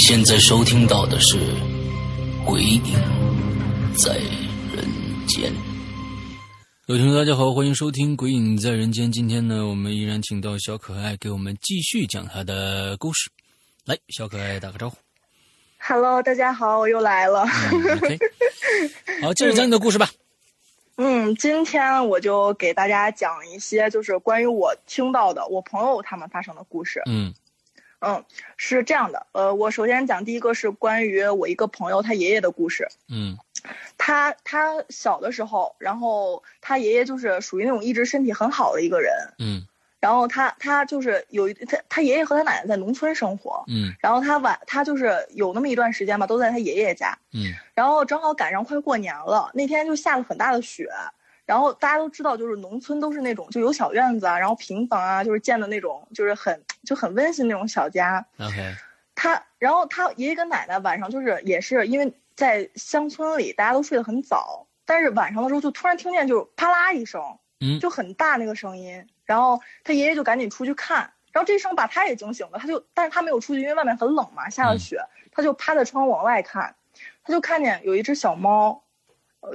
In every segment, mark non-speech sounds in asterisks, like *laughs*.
现在收听到的是《鬼影在人间》。各位听众，大家好，欢迎收听《鬼影在人间》。今天呢，我们依然请到小可爱给我们继续讲他的故事。来，小可爱打个招呼。Hello，大家好，我又来了。好，*laughs* 接着讲你的故事吧。嗯，今天我就给大家讲一些就是关于我听到的我朋友他们发生的故事。嗯嗯，是这样的，呃，我首先讲第一个是关于我一个朋友他爷爷的故事。嗯他他小的时候，然后他爷爷就是属于那种一直身体很好的一个人，嗯然后他他就是有一他他爷爷和他奶奶在农村生活，嗯然后他晚他就是有那么一段时间吧，都在他爷爷家，嗯然后正好赶上快过年了，那天就下了很大的雪。然后大家都知道，就是农村都是那种就有小院子啊，然后平房啊，就是建的那种，就是很就很温馨那种小家。，OK，他，然后他爷爷跟奶奶晚上就是也是因为在乡村里，大家都睡得很早，但是晚上的时候就突然听见就是啪啦一声，嗯。就很大那个声音，然后他爷爷就赶紧出去看，然后这一声把他也惊醒了，他就但是他没有出去，因为外面很冷嘛，下了雪，他就趴在窗户往外看，他就看见有一只小猫，呃，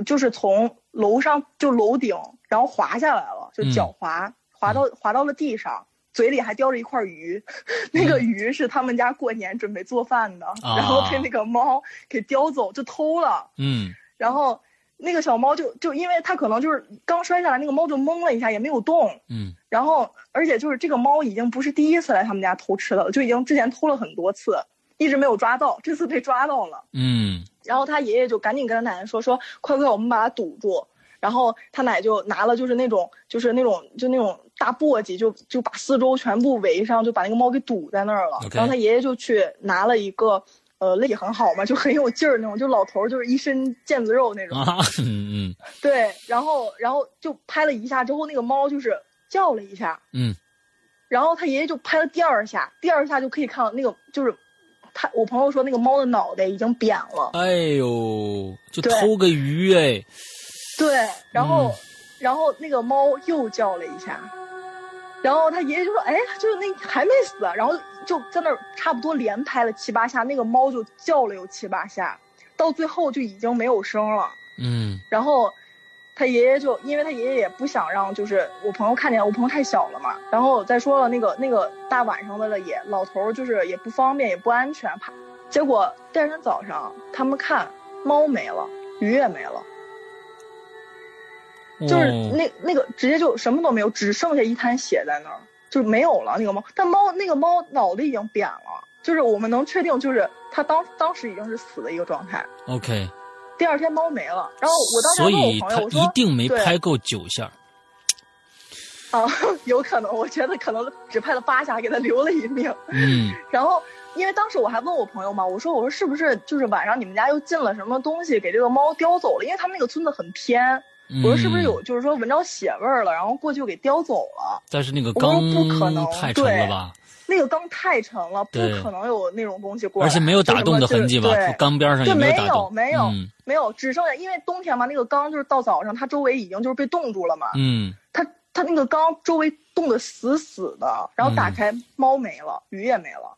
就是从楼上就楼顶，然后滑下来了，就脚滑、滑到滑到了地上。嘴里还叼着一块鱼，*laughs* 那个鱼是他们家过年准备做饭的，啊然后被那个猫给叼走，就偷了。嗯然后那个小猫就就因为它可能就是刚摔下来，那个猫就懵了一下，也没有动。嗯然后而且就是这个猫已经不是第一次来他们家偷吃的了，就已经之前偷了很多次，一直没有抓到，这次被抓到了。嗯然后他爷爷就赶紧跟他奶奶说说，快快，我们把它堵住。然后他奶就拿了就是那种就是那种就那种大簸箕，就就把四周全部围上，就把那个猫给堵在那儿了。然后他爷爷就去拿了一个，呃，力气很好嘛，就很有劲儿那种，就老头儿就是一身腱子肉那种。啊嗯嗯 *laughs* 对，然后然后就拍了一下之后，那个猫就是叫了一下，嗯然后他爷爷就拍了第二下，第二下就可以看到那个就是他我朋友说那个猫的脑袋已经扁了。哎呦，就偷个鱼哎，对，然后，嗯然后那个猫又叫了一下，然后他爷爷就说：“哎，就是那还没死。”然后就在那儿差不多连拍了七八下，那个猫就叫了有七八下，到最后就已经没有声了。嗯然后他爷爷就因为他爷爷也不想让就是我朋友看见，我朋友太小了嘛。然后再说了那个那个大晚上的了也老头就是也不方便也不安全，怕。结果第二天早上他们看猫没了，鱼也没了。就是哦那那个直接就什么都没有，只剩下一滩血在那儿，就是没有了那个猫。但猫那个猫脑袋已经扁了，就是我们能确定，就是它当当时已经是死的一个状态。OK，第二天猫没了，然后我当时问我以他朋友，我说一定没对拍够九下。*laughs* 啊，有可能，我觉得可能只拍了八下，给他留了一命。嗯然后因为当时我还问我朋友嘛，我说我说是不是就是晚上你们家又进了什么东西给这个猫叼走了？因为他们那个村子很偏，嗯，我说是不是有就是说闻着血味儿了，然后过去就给叼走了？但是那个我说缸不可能太沉了对吧？那个缸太沉了，不可能有那种东西过来，而且没有打洞的痕迹吧缸边上也对，对，有打洞，没有，没有，嗯。没有，只剩下因为冬天嘛，那个缸就是到早上，它周围已经就是被冻住了嘛，嗯。它它那个缸周围冻得死死的，然后打嗯。开，猫没了，鱼也没了，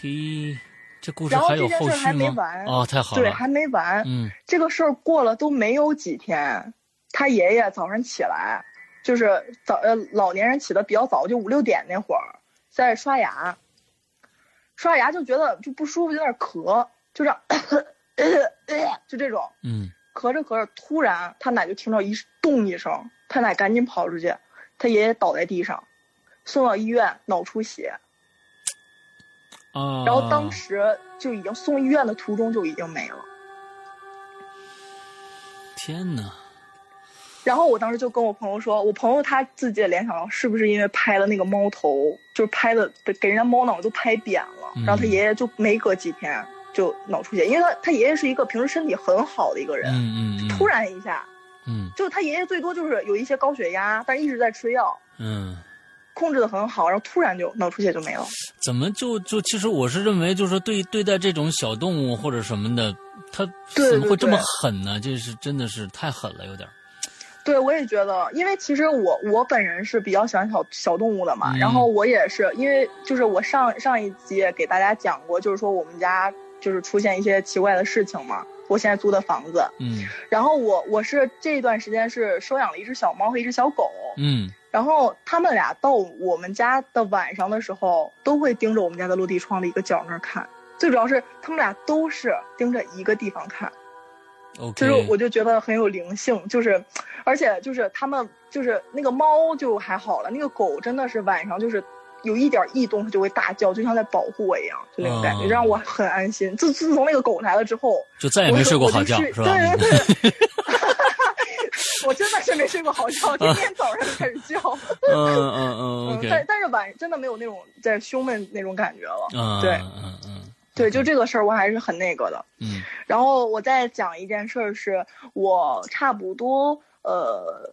嘿，这故事还有后续吗？完，哦，太好了对，还没完，嗯。这个事儿过了都没有几天，他爷爷早上起来，就是早呃老年人起的比较早，就五六点那会儿，在刷牙，刷牙就觉得就不舒服，有点咳，就这样，就这种，嗯咳着咳着，突然他奶就听到一咚一声，他奶赶紧跑出去，他爷爷倒在地上，送到医院脑出血。啊，然后当时就已经送医院的途中就已经没了。天哪！然后我当时就跟我朋友说，我朋友他自己也联想到是不是因为拍了那个猫头，就是拍的给人家猫脑都拍扁了，嗯然后他爷爷就没隔几天就脑出血，因为他他爷爷是一个平时身体很好的一个人，嗯嗯嗯，突然一下，嗯就他爷爷最多就是有一些高血压，但是一直在吃药，嗯，控制的很好，然后突然就脑出血就没了。怎么就就其实我是认为，就是说对对待这种小动物或者什么的，它对怎么会这么对狠呢？这是真的是太狠了，有点儿。对，我也觉得，因为其实我我本人是比较喜欢小小动物的嘛，嗯然后我也是因为就是我上上一集也给大家讲过，就是说我们家就是出现一些奇怪的事情嘛，我现在租的房子，嗯然后我我是这段时间是收养了一只小猫和一只小狗，嗯然后他们俩到我们家的晚上的时候，都会盯着我们家的落地窗的一个角那儿看，最主要是他们俩都是盯着一个地方看。就是我就觉得很有灵性，就是，而且就是他们就是那个猫就还好了，那个狗真的是晚上就是有一点异动它就会大叫，就像在保护我一样，就那种感觉，哦让我很安心。自自从那个狗来了之后，就再也没睡过好觉，是吧？对 *laughs* 对对。我真的是没睡过好觉，天 *laughs* 天早上就开始叫。嗯嗯 *laughs* 嗯但但是晚真的没有那种在胸闷那种感觉了。嗯对嗯嗯对，就这个事儿我还是很那个的。嗯然后我再讲一件事儿，是我差不多呃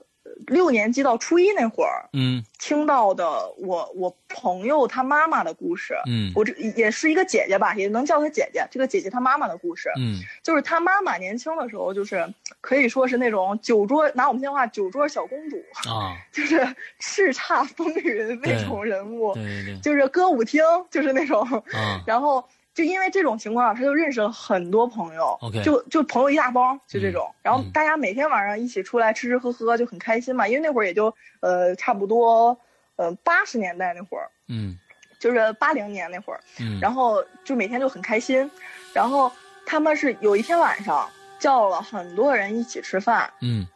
六年级到初一那会儿嗯听到的我我朋友他妈妈的故事。嗯我这也是一个姐姐吧，也能叫她姐姐。这个姐姐她妈妈的故事，嗯就是她妈妈年轻的时候，就是可以说是那种酒桌，拿我们现在话，酒桌小公主，啊，*laughs* 就是叱咤风云那种人物，对对对就是歌舞厅，就是那种。啊，*laughs* 然后就因为这种情况，他就认识了很多朋友 OK 就就朋友一大帮，就这种。然后嗯大家每天晚上一起出来吃吃喝喝，就很开心嘛。因为那会儿也就呃差不多呃八十年代那会儿，嗯就是八零年那会儿，嗯，然后就每天就很开心。然后他们是有一天晚上叫了很多人一起吃饭，嗯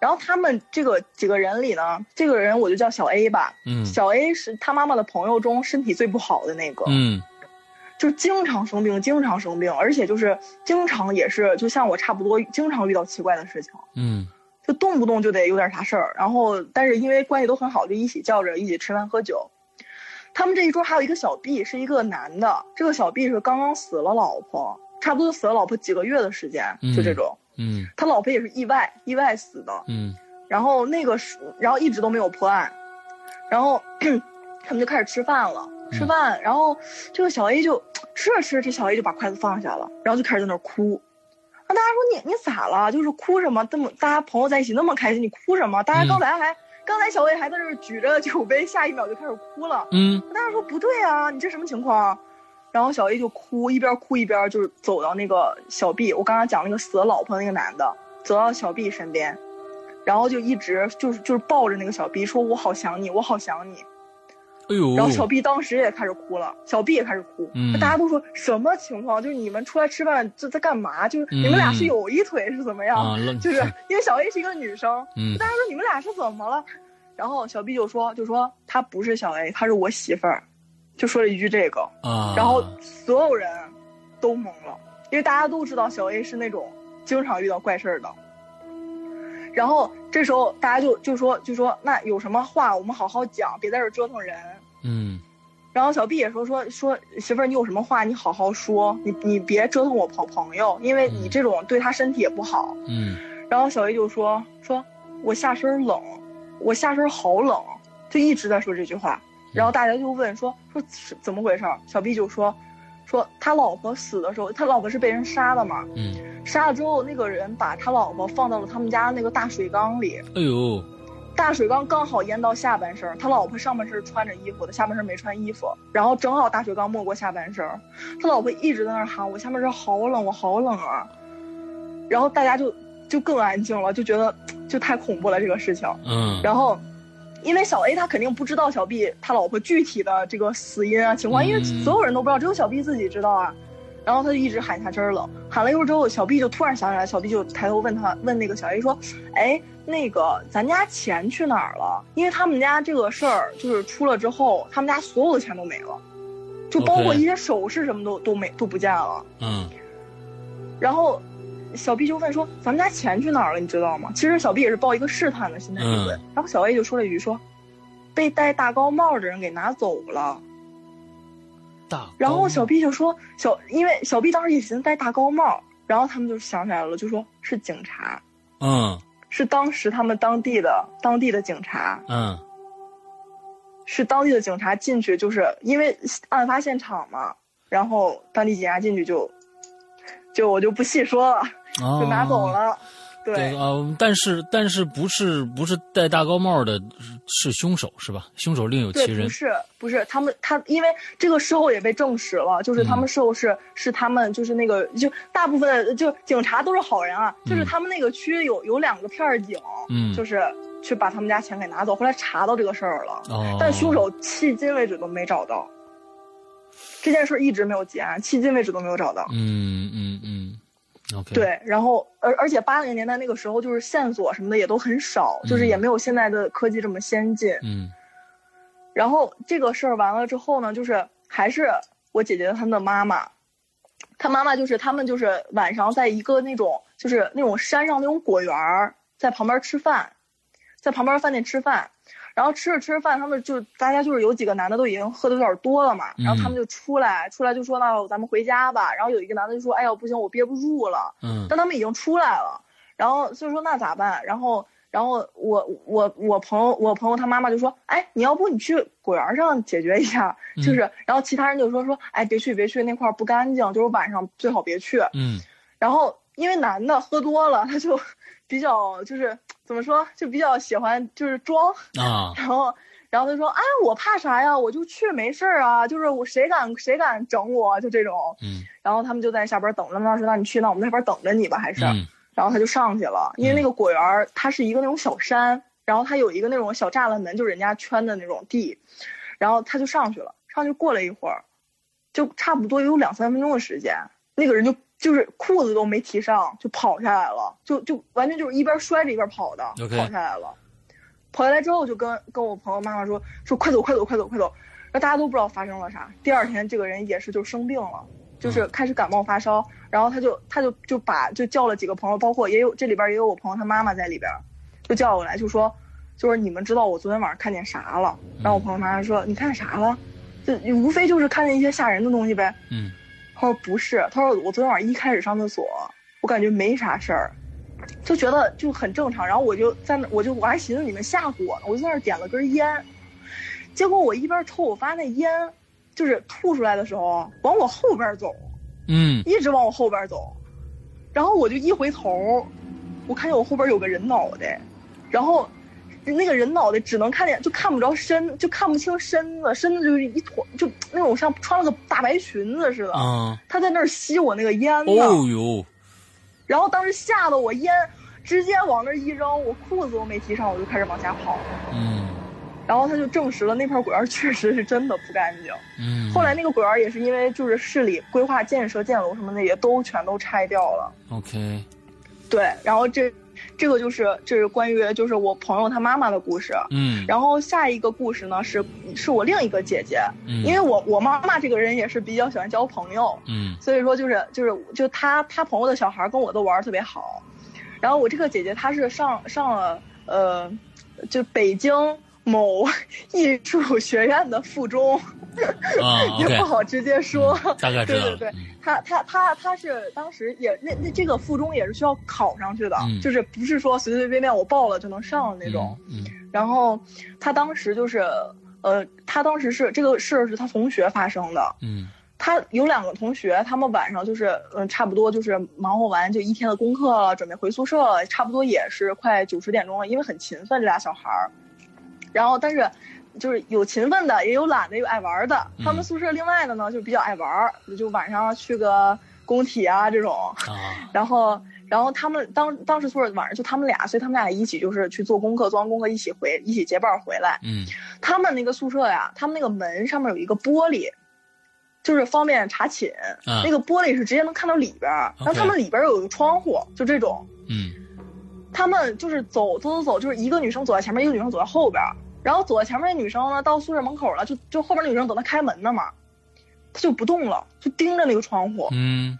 然后他们这个几个人里呢，这个人我就叫小 A 吧。嗯小 A 是他妈妈的朋友中身体最不好的那个，嗯就经常生病，经常生病，而且就是经常也是，就像我差不多，经常遇到奇怪的事情，嗯就动不动就得有点啥事儿。然后，但是因为关系都很好，就一起叫着一起吃饭喝酒。他们这一桌还有一个小 B，是一个男的，这个小 B 是刚刚死了老婆，差不多死了老婆几个月的时间，就这种。嗯他老婆也是意外意外死的，嗯然后那个是，然后一直都没有破案，然后 *clears throat* 他们就开始吃饭了，吃饭，然后这个小 A 就吃着吃着，这小 A 就把筷子放下了，然后就开始在那儿哭。那大家说你你咋了？就是哭什么？这么大家朋友在一起那么开心，你哭什么？大家刚才还、刚才小 A 还在这儿举着酒杯，下一秒就开始哭了。嗯大家说不对啊，你这什么情况？然后小 A 就哭，一边哭一边就是走到那个小 B，我刚刚讲那个死了老婆那个男的，走到小 B 身边，然后就一直就是就是抱着那个小 B 说：“我好想你，我好想你。哎呦，然后小 B 当时也开始哭了，小 B 也开始哭。嗯大家都说什么情况？就是你们出来吃饭这在干嘛？就是你们俩是有一腿是怎么样？就是因为小 A 是一个女生，嗯大家说你们俩是怎么了？然后小 B 就说就说她不是小 A，她是我媳妇儿，就说了一句这个。啊，然后所有人都懵了，因为大家都知道小 A 是那种经常遇到怪事儿的。然后这时候大家就就说就说那有什么话我们好好讲，别在这儿折腾人。嗯然后小 B 也说说说媳妇儿，你有什么话你好好说，你你别折腾我朋朋友，因为你这种对他身体也不好。嗯然后小 A 就说说我下身冷，我下身好冷，就一直在说这句话。然后大家就问说说是怎么回事儿？小 B 就说说他老婆死的时候，他老婆是被人杀的嘛，嗯，杀了之后那个人把他老婆放到了他们家那个大水缸里，哎呦，大水缸刚好淹到下半身，他老婆上半身穿着衣服的，下半身没穿衣服，然后正好大水缸没过下半身，他老婆一直在那喊我下半身好冷，我好冷啊，然后大家就就更安静了，就觉得就太恐怖了这个事情，嗯然后。因为小 A 他肯定不知道小 B 他老婆具体的这个死因啊情况，因为嗯所有人都不知道，只有小 B 自己知道啊。然后他就一直喊下身儿冷，喊了一会儿之后，小 B 就突然想起来，小 B 就抬头问他问那个小 A 说：“哎，那个咱家钱去哪儿了？因为他们家这个事儿就是出了之后，他们家所有的钱都没了。就包括一些首饰什么都都没都不见了。嗯然后小 B 就问说：“咱们家钱去哪儿了？你知道吗？”其实小 B 也是抱一个试探的心态去问。嗯然后小 A 就说了一句说：“被戴大高帽的人给拿走了。”大然后小高 B 就说：“小，因为小 B 当时也寻思戴大高帽，然后他们就想起来了，就说是警察，嗯是当时他们当地的当地的警察，嗯是当地的警察进去，就是因为案发现场嘛，然后当地警察进去就，就我就不细说了，就拿走哦了。对但是但是不是不是戴大高帽的是凶手是吧？凶手另有，其人不。是不是他们他，因为这个事后也被证实了，就是他们嗯事后是、是他们就是那个就大部分就警察都是好人啊，就是嗯他们那个区有有两个片儿警，嗯就是去把他们家钱给拿走，后来查到这个事儿了，哦，但凶手迄今为止都没找到，这件事儿一直没有结案，迄今为止都没有找到。嗯嗯嗯对，然后而而且八零年代那个时候，就是线索什么的也都很少，就是嗯也没有现在的科技这么先进。嗯然后这个事儿完了之后呢，就是还是我姐姐他们的妈妈，她妈妈就是他们就是晚上在一个那种就是那种山上那种果园儿，在旁边吃饭，在旁边饭店吃饭。然后吃着吃着饭，他们就大家就是有几个男的都已经喝的有点多了嘛，然后他们就出来，出来就说那咱们回家吧。然后有一个男的就说，哎呀不行，我憋不住了。嗯但他们已经出来了，然后所以说那咋办？然后然后我我我朋友我朋友他妈妈就说，哎，你要不你去果园上解决一下，就是，然后其他人就说说，哎，别去别去，那块儿不干净，就是晚上最好别去。嗯然后因为男的喝多了，他就 *laughs* 比较就是怎么说，就比较喜欢就是装，啊 *laughs* 然后。然后他说：“哎，我怕啥呀？我就去没事儿啊，就是我谁敢谁敢整我，就这种。嗯然后他们就在下边等着。他说：“那你去，那我们那边等着你吧，还是？”嗯然后他就上去了，因为那个果园儿它是一个那种小山，然后它有一个那种小栅栏门，就是人家圈的那种地，然后他就上去了。上去过了一会儿，就差不多有两三分钟的时间，那个人就就是裤子都没提上就跑下来了，就就完全就是一边摔着一边跑的跑下来了。跑下来之后就跟跟我朋友妈妈说说快走快走快走快走，然后大家都不知道发生了啥。第二天这个人也是就生病了，就是开始感冒发烧，然后他就他就就把就叫了几个朋友，包括也有这里边也有我朋友他妈妈在里边，就叫过来就说就是你们知道我昨天晚上看见啥了？然后我朋友妈妈说你看啥了？就无非就是看见一些吓人的东西呗。嗯他说不是，他说我昨天晚上一开始上厕所，我感觉没啥事儿，就觉得就很正常。然后我就在那，我就我还寻思你们吓唬我呢，我就在那点了根烟，结果我一边抽，我发现那烟就是吐出来的时候往我后边走，嗯一直往我后边走，然后我就一回头，我看见我后边有个人脑袋，然后那个人脑袋只能看见，就看不着身，就看不清身子，身子就是一坨，就那种像穿了个大白裙子似的。啊他在那儿吸我那个烟呢，哦呦然后当时吓得我烟直接往那儿一扔，我裤子都没提上，我就开始往下跑。嗯然后他就证实了那片果园确实是真的不干净。嗯，后来那个果园也是因为就是市里规划建设建楼什么的也都全都拆掉了。OK 对，然后这这个就是这是关于就是我朋友他妈妈的故事。嗯。然后下一个故事呢是是我另一个姐姐，嗯。因为我我妈妈这个人也是比较喜欢交朋友，嗯。所以说就是就是就她她朋友的小孩跟我都玩儿特别好，然后我这个姐姐她是上上了呃，就北京某 *laughs* 艺术学院的附中，啊 *laughs* 也不好直接说。大概知道对对对，他他他他是当时也那那这个附中也是需要考上去的，嗯就是不是说随随便便我报了就能上的那种。嗯然后他当时就是呃，他当时是这个事儿是他同学发生的，嗯他有两个同学，他们晚上就是嗯，差不多就是忙活完就一天的功课了，准备回宿舍了，差不多也是快九十点钟了，因为很勤奋这俩小孩儿。然后但是就是有勤奋的，也有懒的，有爱玩的。他们宿舍另外的呢，就比较爱玩儿，就晚上去个工体啊这种。啊然后然后他们当当时宿舍晚上就他们俩，所以他们俩一起就是去做功课，做完功课一起回一起结伴回来。嗯他们那个宿舍呀，他们那个门上面有一个玻璃，就是方便查寝。啊那个玻璃是直接能看到里边儿，然后他们里边有一个窗户，就这种。嗯他们就是走走走走，就是一个女生走在前面，一个女生走在后边儿。然后走在前面那女生呢，到宿舍门口了，就就后边那女生等她开门呢嘛。她就不动了，就盯着那个窗户。嗯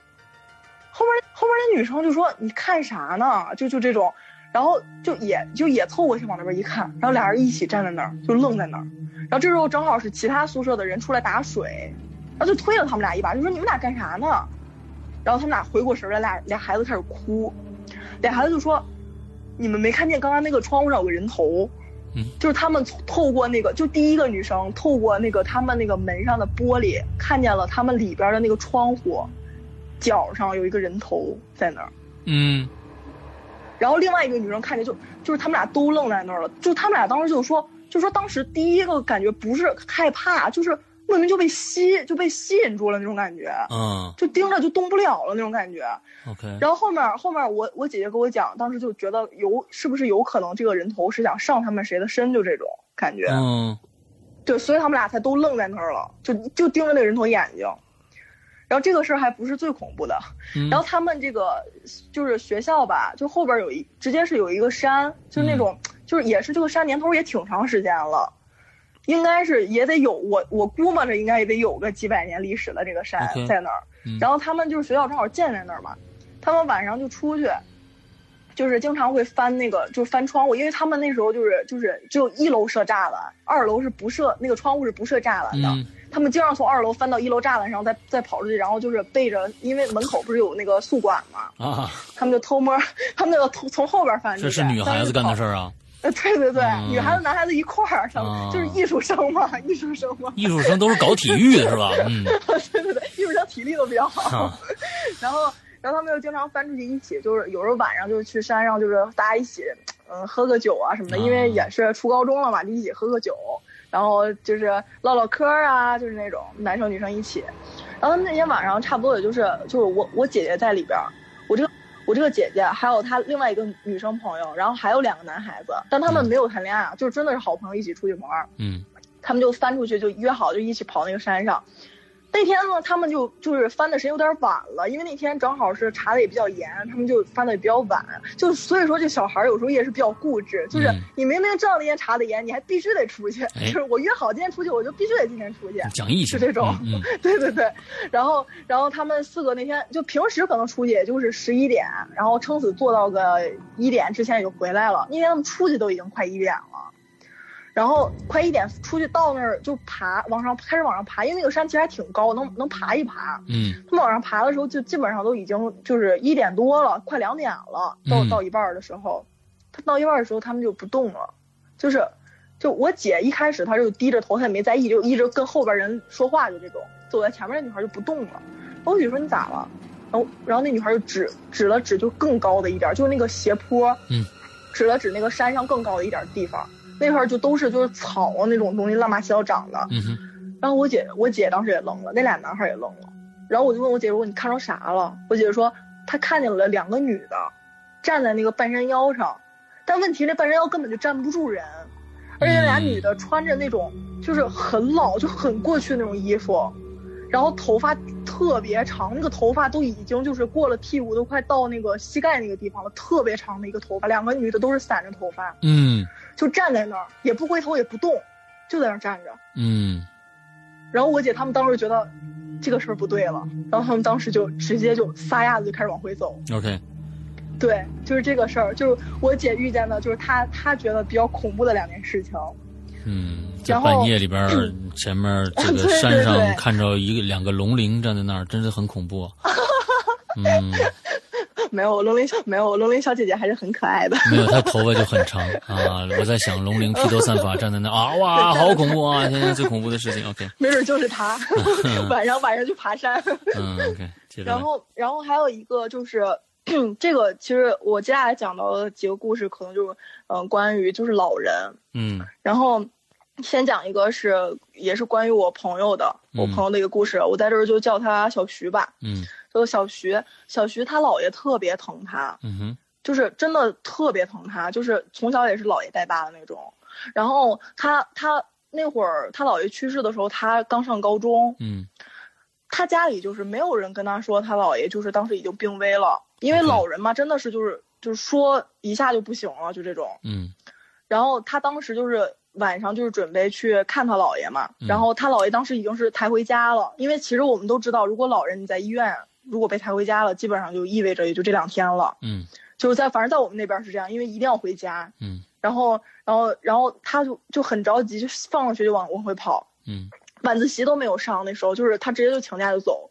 后面后面那女生就说：“你看啥呢？”就就这种，然后就也就也凑过去往那边一看，然后俩人一起站在那儿，就愣在那儿。然后这时候正好是其他宿舍的人出来打水，然后就推了他们俩一把，就说：“你们俩干啥呢？”然后他们俩回过神来，俩俩孩子开始哭，俩孩子就说：“你们没看见刚刚那个窗户上有个人头？”嗯就是他们透过那个，就第一个女生透过那个他们那个门上的玻璃，看见了他们里边的那个窗户，角上有一个人头在那儿。嗯然后另外一个女生看见就就是他们俩都愣在那儿了，就他们俩当时就说，就说当时第一个感觉不是害怕，就是莫名就被吸就被吸引住了那种感觉，嗯就盯着就动不了了那种感觉。，OK，然后后面后面我我姐姐跟我讲，当时就觉得有是不是有可能这个人头是想上他们谁的身，就这种感觉。嗯对，所以他们俩才都愣在那儿了，就就盯着那个人头眼睛。然后这个事儿还不是最恐怖的，嗯，然后他们这个就是学校吧，就后边有一直接是有一个山，就是那种、就是也是这个山年头也挺长时间了，应该是也得有我我估摸着应该也得有个几百年历史的这个山在那儿。嗯然后他们就是学校正好建在那儿嘛，他们晚上就出去，就是经常会翻那个就是翻窗户，因为他们那时候就是就是只有一楼设栅栏，二楼是不设那个窗户是不设栅栏的。嗯他们经常从二楼翻到一楼栅栏上，再再跑出去，然后就是背着，因为门口不是有那个宿管嘛，啊，他们就偷摸，他们就偷从后边翻出去。这是女孩子干的事。儿啊，呃，对对对，嗯女孩子男孩子一块儿，他们、啊就是艺术生嘛，艺术生嘛，艺术生都是搞体育的是吧？嗯 *laughs* 对对对，艺术生体力都比较好。啊然后，然后他们又经常翻出去一起，就是有时候晚上就去山上，就是大家一起，嗯，喝个酒啊什么的，啊因为也是初高中了嘛，就一起喝个酒，然后就是唠唠嗑啊，就是那种男生女生一起。然后那天晚上差不多也就是就是我我姐姐在里边，我这个我这个姐姐还有她另外一个女生朋友，然后还有两个男孩子，但他们嗯没有谈恋爱啊，就是真的是好朋友一起出去玩儿。嗯他们就翻出去，就约好就一起跑那个山上。那天呢，他们就就是翻的时间有点晚了，因为那天正好是查的也比较严，他们就翻的也比较晚。就所以说，这小孩儿有时候也是比较固执，就是嗯你明明知道那天查的严，你还必须得出去。哎就是我约好今天出去，我就必须得今天出去。讲义气，是这种嗯 *laughs* 对对对，然后然后他们四个那天就平时可能出去也就是十一点，然后撑死做到个一点之前也就回来了。那天他们出去都已经快一点了，然后快一点出去到那儿就爬，往上开始往上爬，因为那个山其实还挺高，能能爬一爬。嗯他们往上爬的时候，就基本上都已经就是一点多了，快两点了。到嗯到一半儿的时候，他到一半儿的时候，他们就不动了，就是，就我姐一开始她就低着头，她也没在意，就一直跟后边人说话，就这种。走在前面那女孩就不动了。我姐说你咋了？然后然后那女孩就指指了指就更高的一点儿，就是那个斜坡，嗯，指了指那个山上更高的一点儿地方，那块儿就都是就是草啊那种东西乱八七糟长的。嗯然后我姐我姐当时也愣了，那俩男孩也愣了。然后我就问我姐说你看着啥了？我姐说她看见了两个女的站在那个半山腰上，但问题那半山腰根本就站不住人，而且那俩女的穿着那种就是很老就很过去那种衣服，然后头发特别长，那个头发都已经就是过了屁股，都快到那个膝盖那个地方了，特别长的一个头发。两个女的都是散着头发，嗯就站在那儿，也不回头也不动，就在那儿站着。嗯然后我姐他们当时觉得这个事儿不对了，然后他们当时就直接就撒丫子就开始往回走。，OK，对，就是这个事儿，就是我姐遇见的，就是她她觉得比较恐怖的两件事情。嗯，在半夜里边儿，*clears throat* 前面这个山上看着一个两个龙鳞站在那儿，真是很恐怖啊。*laughs* 嗯，没有龙鳞小没有龙鳞小姐姐还是很可爱的。*laughs* 没有，她头发就很长啊。我在想，龙鳞披头散发站在那儿啊，哇，好恐怖啊！现在最恐怖的事情，OK，*laughs* 没准就是她，晚上晚上去爬山。嗯，OK。然后然后还有一个就是。*clears throat* 这个其实我接下来讲到的几个故事，可能就是嗯、呃关于就是老人，嗯。然后先讲一个是也是关于我朋友的，我嗯。朋友的一个故事，我在这儿就叫他小徐吧。嗯。就小徐，小徐他姥爷特别疼他，嗯哼。就是真的特别疼他，就是从小也是姥爷带大的那种。然后他他那会儿他姥爷去世的时候，他刚上高中，嗯。他家里就是没有人跟他说他姥爷就是当时已经病危了，因为老人嘛，真的是就是就是说一下就不行了，就这种。嗯。然后他当时就是晚上就是准备去看他姥爷嘛，嗯。然后他姥爷当时已经是抬回家了，因为其实我们都知道，如果老人你在医院如果被抬回家了，基本上就意味着也就这两天了，嗯。就是在反正在我们那边是这样，因为一定要回家，嗯。然后然后然后他就就很着急，就放了学就往往回跑，嗯。晚自习都没有上，那时候就是他直接就请假就走，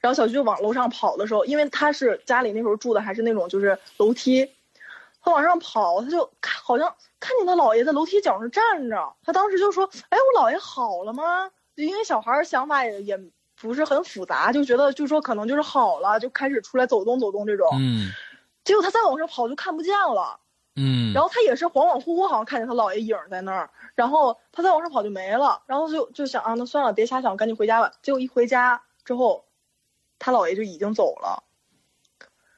然后小徐就往楼上跑的时候，因为他是家里那时候住的还是那种就是楼梯，他往上跑，他就看好像看见他姥爷在楼梯角上站着，他当时就说：“哎，我姥爷好了吗？”就因为小孩想法也也不是很复杂，就觉得就说可能就是好了，就开始出来走动走动这种。嗯结果他再往上跑就看不见了。嗯，然后他也是恍恍惚惚，好像看见他姥爷影儿在那儿，然后他再往上跑就没了，然后就就想啊，那算了，别瞎想，赶紧回家吧。结果一回家之后，他姥爷就已经走了。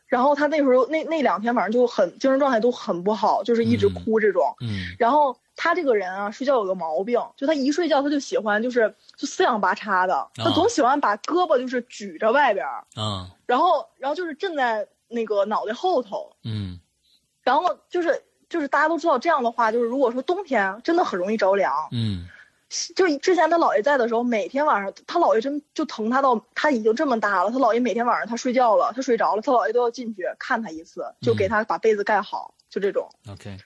然后他那时候那那两天反正就很精神状态都很不好，就是一直哭这种。嗯然后他这个人啊，睡觉有个毛病，就他一睡觉他就喜欢就是就四仰八叉的，他总喜欢把胳膊就是举着外边然后然后就是枕在那个脑袋后头，嗯然后就是就是大家都知道这样的话，就是如果说冬天真的很容易着凉。嗯就之前他姥爷在的时候，每天晚上他姥爷真就疼他到他已经这么大了，他姥爷每天晚上他睡觉了，他睡着了，他姥爷都要进去看他一次，就给他把被子盖好，就这种。，OK，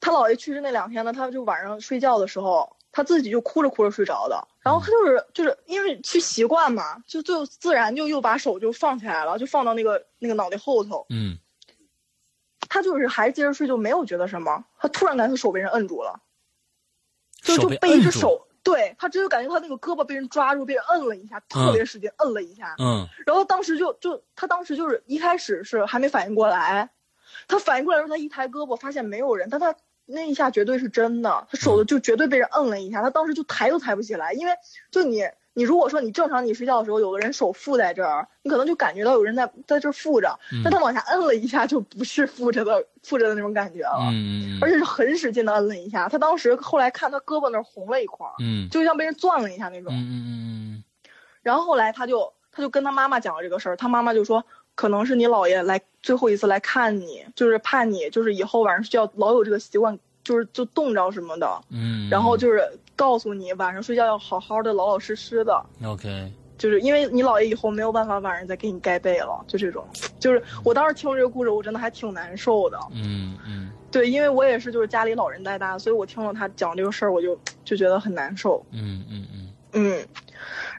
他姥爷去世那两天呢，他就晚上睡觉的时候，他自己就哭着哭着睡着的。然后他就是就是因为去习惯嘛，就就自然就又把手就放起来了，就放到那个那个脑袋后头。嗯他就是还接着睡，就没有觉得什么。他突然感觉他手被人摁住了，就就被一只手，对他只有感觉他那个胳膊被人抓住，被人摁了一下，特别使劲摁了一下。嗯然后当时就就他当时就是一开始是还没反应过来，他反应过来的时候，他一抬胳膊发现没有人，但他那一下绝对是真的，他手就绝对被人摁了一下，他当时就抬都抬不起来，因为就你你如果说你正常你睡觉的时候，有个人手附在这儿，你可能就感觉到有人在在这儿附着，嗯但他往下摁了一下，就不是附着的附着的那种感觉了。嗯而且是很使劲的摁了一下，他当时后来看他胳膊那儿红了一块儿，嗯就像被人攥了一下那种。嗯嗯然后后来他就他就跟他妈妈讲了这个事儿，他妈妈就说可能是你姥爷来最后一次来看你，就是怕你就是以后晚上睡觉老有这个习惯，就是就冻着什么的，嗯，然后就是告诉你晚上睡觉要好好的老老实实的，OK，就是因为你姥爷以后没有办法晚上再给你盖被了，就这种，就是我当时听这个故事我真的还挺难受的，嗯嗯。对，因为我也是就是家里老人带大，所以我听了他讲这个事儿我就就觉得很难受。嗯嗯嗯。嗯，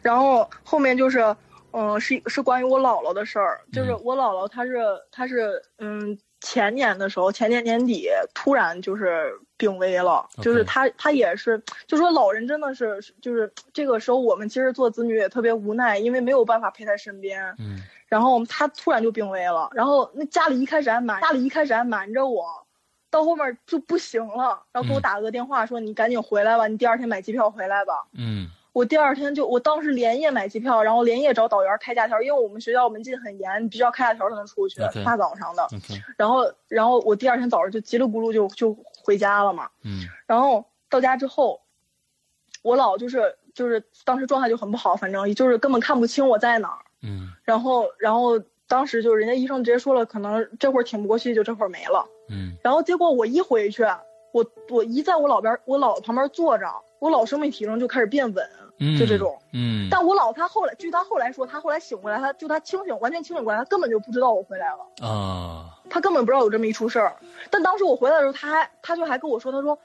然后后面就是，嗯、是是关于我姥姥的事儿，就是嗯。我姥姥她是她是嗯前年的时候，前年年底突然就是病危了，就是她她也是，就说老人真的是就是这个时候我们其实做子女也特别无奈，因为没有办法陪在身边，嗯然后他突然就病危了，然后那家里一开始还瞒家里一开始还瞒着我。到后面就不行了，然后给我嗯打了个电话，说你赶紧回来吧，你第二天买机票回来吧。嗯我第二天就，我当时连夜买机票，然后连夜找导员开假条，因为我们学校门禁很严，你必须要开假条才能出去大早上的。然后，然后我第二天早上就叽里咕噜就就回家了嘛。嗯然后到家之后，我姥就是就是当时状态就很不好，反正就是根本看不清我在哪儿。嗯然后，然后当时就人家医生直接说了，可能这会儿挺不过去，就这会儿没了。嗯然后结果我一回去，我我一在我姥边我姥旁边坐着，我姥生命体征就开始变稳，嗯，就这种。嗯，但我姥她后来，据她后来说，她后来醒过来，她就她清醒，完全清醒过来，她根本就不知道我回来了，啊她根本不知道有这么一出事儿。但当时我回来的时候，她还她就还跟我说，她说，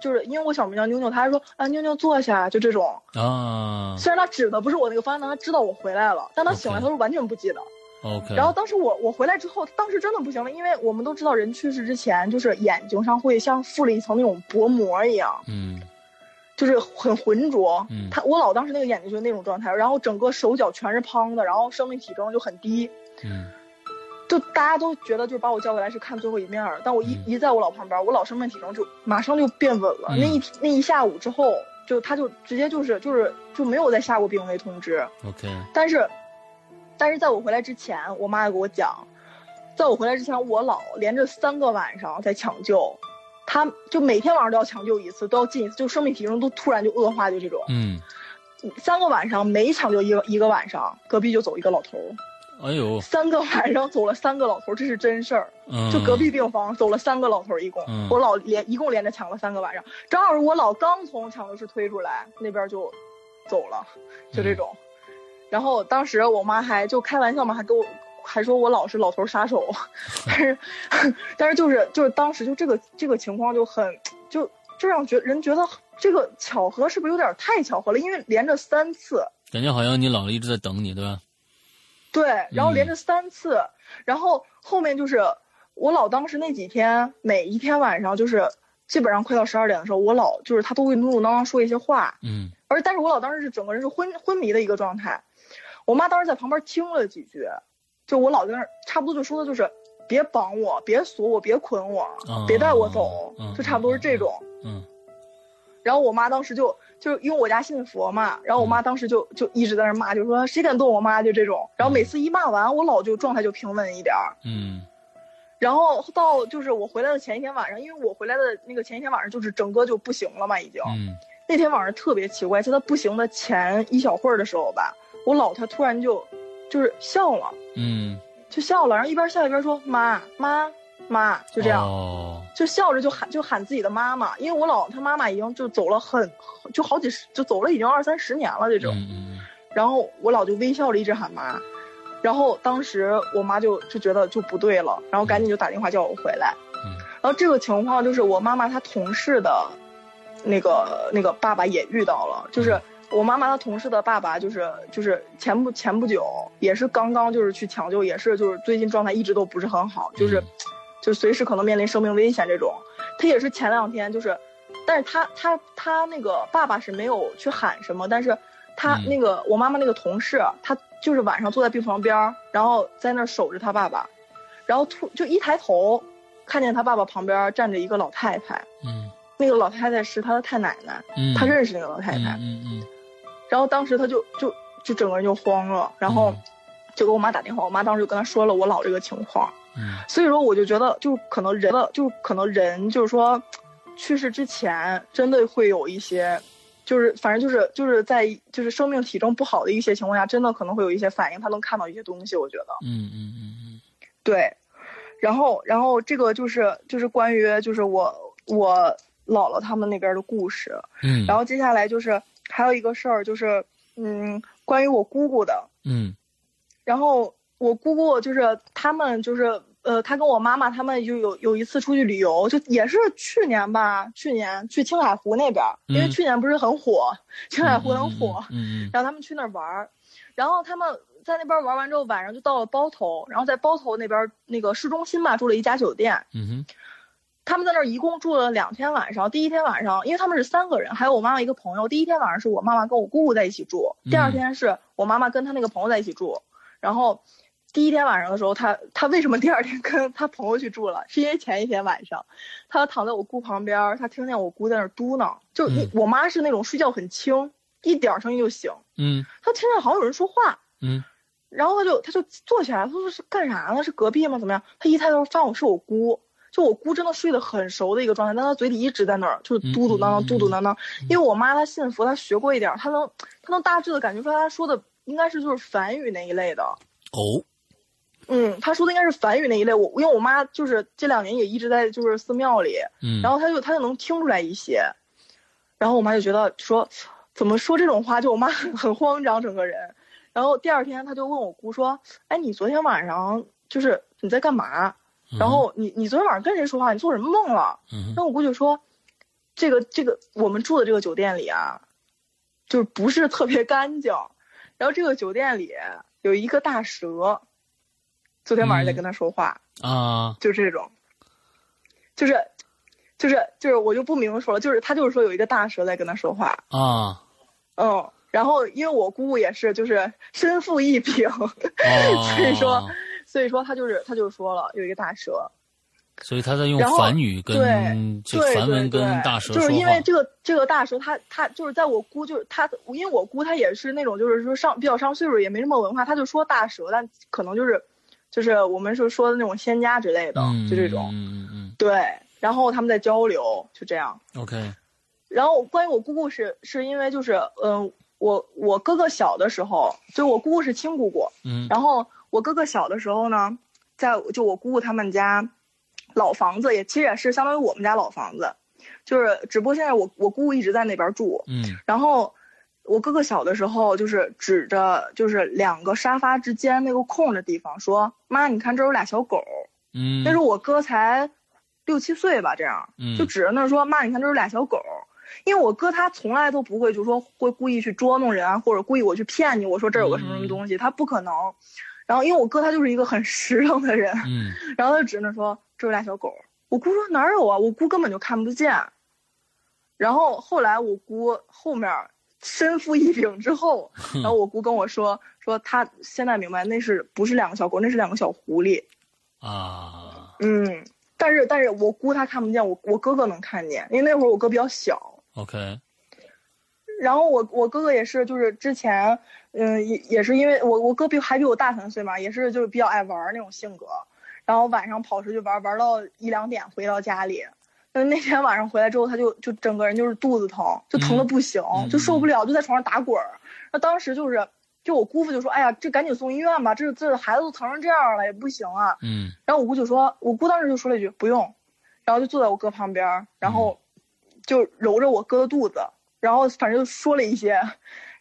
就是因为我小名叫妞妞，她还说啊妞妞坐下，就这种。啊虽然她指的不是我那个方向，但她知道我回来了，但她醒来她说完全不记得。，OK，然后当时我我回来之后，当时真的不行了，因为我们都知道人去世之前，就是眼睛上会像附了一层那种薄膜一样，嗯就是很浑浊。嗯他我姥当时那个眼睛就是那种状态，然后整个手脚全是胖的，然后生命体征就很低，嗯就大家都觉得就是把我叫过来是看最后一面儿。但我一、嗯一在我姥旁边，我姥生命体征就马上就变稳了。嗯那一那一下午之后，就他就直接就是就是就没有再下过病危通知。，OK，但是，但是在我回来之前，我妈也给我讲，在我回来之前，我姥连着三个晚上在抢救，她就每天晚上都要抢救一次，都要进一次，就生命体征都突然就恶化，就这种。嗯三个晚上，每抢救一个一个晚上，隔壁就走一个老头儿，哎呦，三个晚上走了三个老头，这是真事儿。嗯，就隔壁病房走了三个老头，一共、嗯我老连一共连着抢了三个晚上，正好是我老刚从抢救室推出来，那边就走了，就这种。然后当时我妈还就开玩笑嘛，还跟我还说我姥是老头杀手，*laughs* 但是但是就是就是当时就这个这个情况就很就就让觉人觉得这个巧合是不是有点太巧合了？因为连着三次，感觉好像你姥姥一直在等你，对吧？对，然后连嗯着三次，然后后面就是我姥当时那几天，每一天晚上就是基本上快到十二点的时候，我姥就是她都会努努囔囔说一些话，嗯而但是我姥当时是整个人是昏昏迷的一个状态，我妈当时在旁边听了几句，就我姥在那儿差不多就说的就是别绑我，别锁我，别捆我，啊别带我走嗯，就差不多是这种。嗯然后我妈当时就就因为我家信佛嘛，然后我妈当时就就一直在那骂，就说谁敢动我妈就这种。然后每次一骂完，我姥就状态就平稳一点儿。嗯然后到就是我回来的前一天晚上，因为我回来的那个前一天晚上就是整个就不行了嘛，已经。嗯那天晚上特别奇怪，在他不行的前一小会儿的时候吧，我姥他突然就就是笑了，嗯，就笑了，然后一边笑一边说妈妈妈，就这样。哦，就笑着就喊就喊自己的妈妈，因为我姥他妈妈已经就走了很就好几十就走了已经二三十年了这种，然后我姥就微笑着一直喊妈，然后当时我妈就就觉得就不对了，然后赶紧就打电话叫我回来，嗯。然后这个情况就是我妈妈她同事的，那个那个爸爸也遇到了，就是我妈妈她同事的爸爸就是就是前不前不久也是刚刚就是去抢救，也是就是最近状态一直都不是很好，就是嗯。就随时可能面临生命危险这种。他也是前两天就是，但是他他他那个爸爸是没有去喊什么，但是他嗯。那个、我妈妈那个同事，他就是晚上坐在病床边儿，然后在那儿守着他爸爸，然后突就一抬头，看见他爸爸旁边站着一个老太太，嗯。那个老太太是他的太奶奶，嗯，他认识那个老太太，嗯嗯然后当时他就就就整个人就慌了，然后嗯就给我妈打电话，我妈当时就跟他说了我姥这个情况。嗯所以说，我就觉得，就可能人的，就可能人，就是说，去世之前，真的会有一些，就是反正就是就是在就是生命体征不好的一些情况下，真的可能会有一些反应，他能看到一些东西。我觉得，嗯嗯嗯对。然后，然后这个就是就是关于就是我我姥姥他们那边的故事。嗯，然后接下来就是还有一个事儿，就是嗯，关于我姑姑的。嗯。然后我姑姑就是他们就是呃，她跟我妈妈他们就有有一次出去旅游，就也是去年吧，去年去青海湖那边儿，因为嗯。去年不是很火，青海湖很火，嗯嗯然后他们去那儿玩儿，然后他们在那边玩完之后，晚上就到了包头，然后在包头那边那个市中心吧住了一家酒店，嗯哼他们在那儿一共住了两天晚上。第一天晚上，因为他们是三个人，还有我妈妈一个朋友。第一天晚上是我妈妈跟我姑姑在一起住，第二嗯天是我妈妈跟她那个朋友在一起住。然后第一天晚上的时候，她她为什么第二天跟她朋友去住了？是因为前一天晚上，她躺在我姑旁边儿，她听见我姑在那儿嘟囔，就一、嗯我妈是那种睡觉很轻，一点儿声音就醒。嗯她听见好像有人说话，嗯然后他就他就坐起来，他说是干啥呢？是隔壁吗？怎么样？他一抬头发现我是我姑，就我姑真的睡得很熟的一个状态，但她嘴里一直在那儿就是嘟嘟囔囔嘟嘟囔囔。因为我妈她信佛，她学过一点儿，她能她能大致的感觉出来，她说的应该是就是梵语那一类的。哦嗯，她说的应该是梵语那一类。我因为我妈就是这两年也一直在就是寺庙里，嗯，然后她就她就能听出来一些，然后我妈就觉得说，怎么说这种话，就我妈很很慌张整个人。然后第二天她就问我姑说，哎，你昨天晚上就是你在干嘛？然后你你昨天晚上跟谁说话？你做什么梦了？嗯然后我姑就说，这个这个我们住的这个酒店里啊，就是不是特别干净。然后这个酒店里有一个大蛇，昨天晚上在跟他说话。啊就这种，就是，就是就是我就不明说了，就是他就是说有一个大蛇在跟他说话，啊嗯，然后因为我姑姑也是就是身负一柄，哦，*laughs* 所以说所以说他就是他就说了有一个大蛇，所以他在用梵语跟对对这梵文对对跟大蛇就是因为这个这个大蛇他他就是在我姑就是他，因为我姑她也是那种就是说上比较上岁数也没什么文化，他就说大蛇，但可能就是就是我们是说的那种仙家之类的，嗯就这种，嗯嗯对，然后他们在交流，就这样。嗯，OK，然后关于我姑姑是是因为就是嗯、我我哥哥小的时候，就是我姑姑是亲姑姑，嗯然后我哥哥小的时候呢，在就我姑姑他们家老房子也其实也是相当于我们家老房子，就是只不过现在我我姑姑一直在那边住，嗯然后我哥哥小的时候就是指着就是两个沙发之间那个空的地方说：“妈，你看这有俩小狗。”嗯，那时候我哥才六七岁吧，这样嗯就指着那儿说：“妈，你看这有俩小狗。”因为我哥他从来都不会，就说会故意去捉弄人啊，或者故意我去骗你，我说这儿有个什么什么东西，他不可能。然后因为我哥他就是一个很实诚的人，嗯 *laughs* 然后他就指着说这有俩小狗。我姑说哪有啊？我姑根本就看不见。然后后来我姑后面身负一柄之后，*laughs* 然后我姑跟我说说她现在明白那是不是两个小狗，那是两个小狐狸。啊嗯，但是但是我姑她看不见，我我哥哥能看见，因为那会儿我哥比较小。，OK，然后我我哥哥也是，就是之前，嗯，也也是因为我我哥比还比我大三岁嘛，也是就是比较爱玩儿那种性格，然后晚上跑出去玩儿，玩儿到一两点回到家里，那那天晚上回来之后，他就就整个人就是肚子疼，就疼的不行，嗯就受不了，就在床上打滚儿。那当时就是，就我姑父就说，哎呀，这赶紧送医院吧，这这孩子都疼成这样了，也不行啊。嗯。然后我姑就说，我姑当时就说了一句不用，然后就坐在我哥旁边，然后就揉着我哥的肚子，然后反正就说了一些，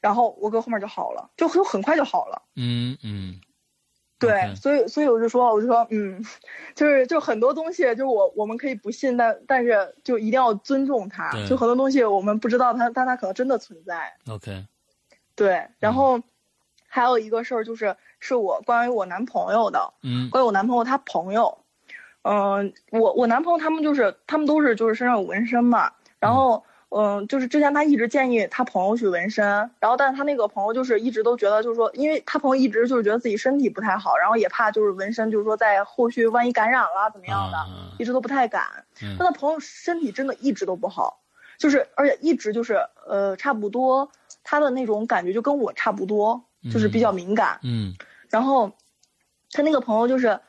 然后我哥后面就好了，就很很快就好了。嗯嗯，对所以所以我就说，我就说，嗯，就是就很多东西，就是我我们可以不信，但但是就一定要尊重它。就很多东西我们不知道它，但它可能真的存在。OK，对，然后还有一个事儿就是是我关于我男朋友的，嗯关于我男朋友他朋友，嗯、我我男朋友他们就是他们都是就是身上有纹身嘛，然后嗯、就是之前他一直建议他朋友去纹身，然后但是他那个朋友就是一直都觉得就是说，因为他朋友一直就是觉得自己身体不太好，然后也怕就是纹身就是说在后续万一感染了怎么样的，啊一直都不太敢。嗯但他朋友身体真的一直都不好，就是而且一直就是呃差不多他的那种感觉就跟我差不多，就是比较敏感。嗯然后他那个朋友就是，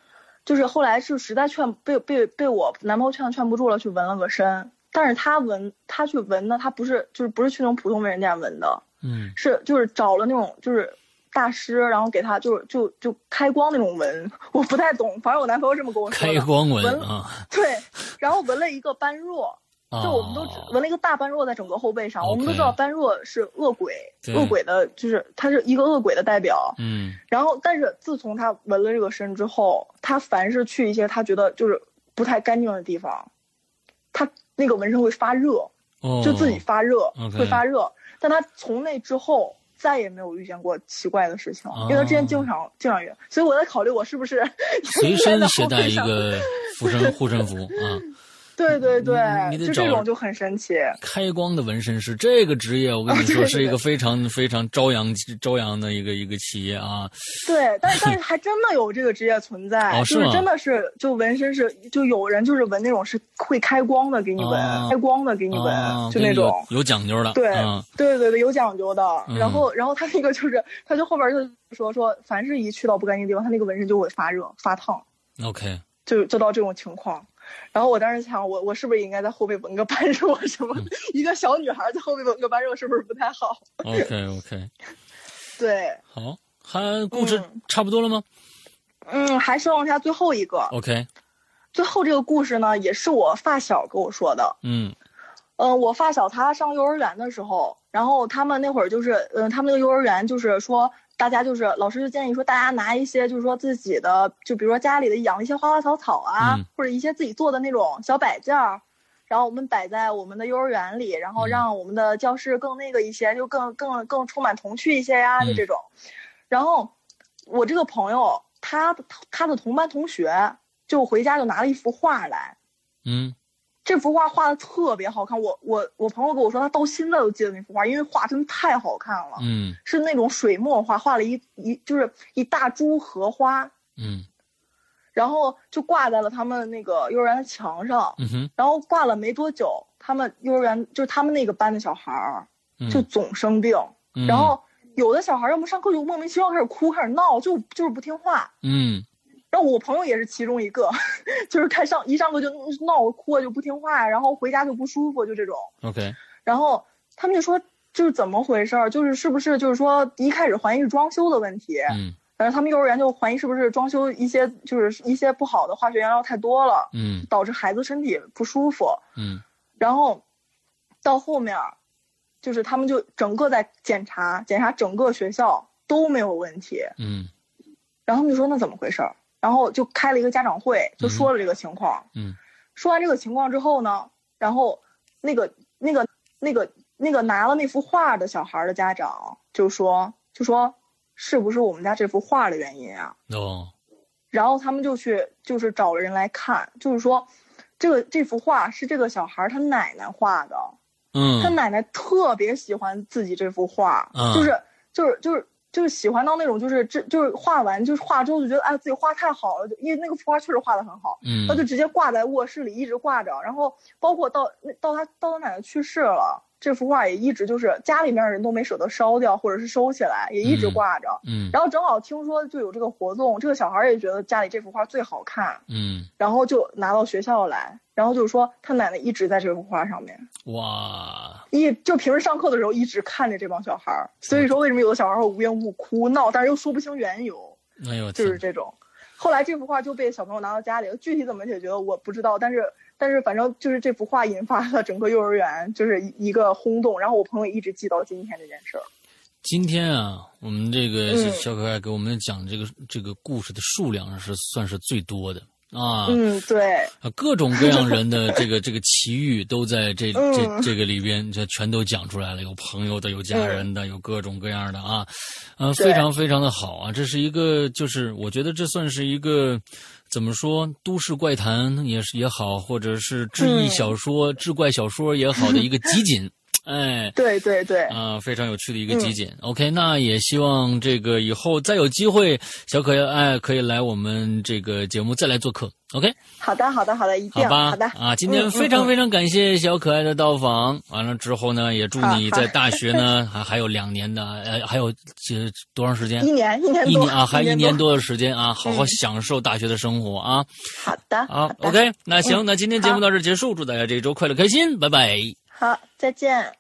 就是后来是实在劝被被被我男朋友劝劝不住了，去纹了个身。但是他纹他去纹呢，他不是就是不是去那种普通纹身店纹的，嗯是就是找了那种就是大师，然后给他就是就就开光那种纹，我不太懂，反正我男朋友这么跟我说的。开光纹纹啊，对，然后纹了一个般若，*laughs* 就我们都纹了一个大般若在整个后背上，我们都知道般若是恶鬼，恶鬼的就是他是一个恶鬼的代表。嗯然后，但是自从他纹了这个身之后，他凡是去一些他觉得就是不太干净的地方，他那个纹身会发热，哦，就自己发热会发热。但他从那之后再也没有遇见过奇怪的事情，因为他之前经常经常遇，所以我在考虑我是不是 *laughs* 随身携带一个 *laughs* 护身护身符啊。对对对你，得找就这种就很神奇。开光的纹身师这个职业，我跟你说是一个非常非常朝阳朝阳的一个一个企业啊。对，但是但是 *laughs* 还真的有这个职业存在，哦是就是真的是就纹身是就有人就是纹那种是会开光的给你纹，哦开光的给你纹，啊，就那种。有有讲究的，对、啊对对对，有讲究的。嗯然后然后他那个就是，他就后边就说说，凡是一去到不干净地方，他那个纹身就会发热发烫，，OK，就就到这种情况。然后我当时想，我我是不是应该在后背纹个般若什么的？*laughs* 一个小女孩在后背纹个般若是不是不太好？OK OK，*laughs* 对，好，还故事嗯差不多了吗嗯，还剩下最后一个。？OK，最后这个故事呢，也是我发小跟我说的。嗯嗯，我发小他上幼儿园的时候，然后他们那会儿就是，嗯，他们那个幼儿园就是说，大家就是老师就建议说，大家拿一些就是说自己的，就比如说家里的养的一些花花草草啊，嗯或者一些自己做的那种小摆件儿，然后我们摆在我们的幼儿园里，然后嗯让我们的教室更那个一些，就更更更充满童趣一些呀，就嗯这种。然后我这个朋友，他的他的同班同学就回家就拿了一幅画来。嗯这幅画画的特别好看，我我我朋友跟我说，他到现在都记得那幅画，因为画真的太好看了，嗯。是那种水墨画，画了一一就是一大株荷花，嗯。然后就挂在了他们那个幼儿园的墙上，嗯哼，然后挂了没多久，他们幼儿园就是他们那个班的小孩儿嗯就总生病，嗯。然后有的小孩儿要么上课就莫名其妙开始哭开始闹，就就是不听话，嗯然后我朋友也是其中一个，*laughs* 就是开上一上课就闹哭就不听话，然后回家就不舒服，就这种。OK，然后他们就说，就是怎么回事儿？就是是不是就是说一开始怀疑是装修的问题，嗯反正他们幼儿园就怀疑是不是装修一些就是一些不好的化学原料太多了，嗯导致孩子身体不舒服。嗯然后到后面，就是他们就整个在检查检查整个学校都没有问题，嗯然后他们就说那怎么回事儿？然后就开了一个家长会，就说了这个情况。嗯说完这个情况之后呢，然后那个那个那个那个拿了那幅画的小孩的家长就说就说是不是我们家这幅画的原因啊？哦然后他们就去就是找了人来看，就是说这个这幅画是这个小孩他奶奶画的。嗯他嗯奶奶特别喜欢自己这幅画，嗯就是就是就是就是喜欢到那种就是这就是画完就是画之后就觉得哎自己画太好了，就因为那个幅画确实画的很好，嗯。他就直接挂在卧室里一直挂着，然后包括到那到他到他奶奶去世了，这幅画也一直就是家里面人都没舍得烧掉或者是收起来，也一直嗯挂着。嗯然后正好听说就有这个活动，这个小孩也觉得家里这幅画最好看，嗯然后就拿到学校来，然后就是说他奶奶一直在这幅画上面。哇一就平时上课的时候一直看着这帮小孩儿，所以说为什么有的小孩会无缘无故哭闹，但是又说不清缘由，哎呦天就是这种。后来这幅画就被小朋友拿到家里了，具体怎么解决的我不知道，但是但是反正就是这幅画引发了整个幼儿园就是一个轰动，然后我朋友一直记到今天这件事儿。今天啊，我们这个嗯小可爱给我们讲这个这个故事的数量是算是最多的啊。嗯，对，啊，各种各样人的 *laughs* 这个这个奇遇都在这这嗯这个里边，这全都讲出来了。有朋友的，有家人的，有各种各样的啊，呃，非常非常的好啊。这是一个，就是我觉得这算是一个怎么说，都市怪谈也是也好，或者是志异嗯小说、志怪小说也好的一个集锦。哎，对对对，啊、非常有趣的一个集锦。OK，那也希望这个以后再有机会，小可爱可以来我们这个节目再来做客。OK。好的好的好的，一定好吧，的啊，今天嗯非常嗯非常感谢小可爱的到访。完了之后呢，也祝你在大学呢 *laughs* 还还有两年的，呃，还有这多长时间？一年一年多一年啊，还一年多。的时间啊，好好嗯享受大学的生活啊。好的好的，OK，那行，嗯那今天节目到这儿结束，祝大家这一周快乐开心，拜拜。好，再见。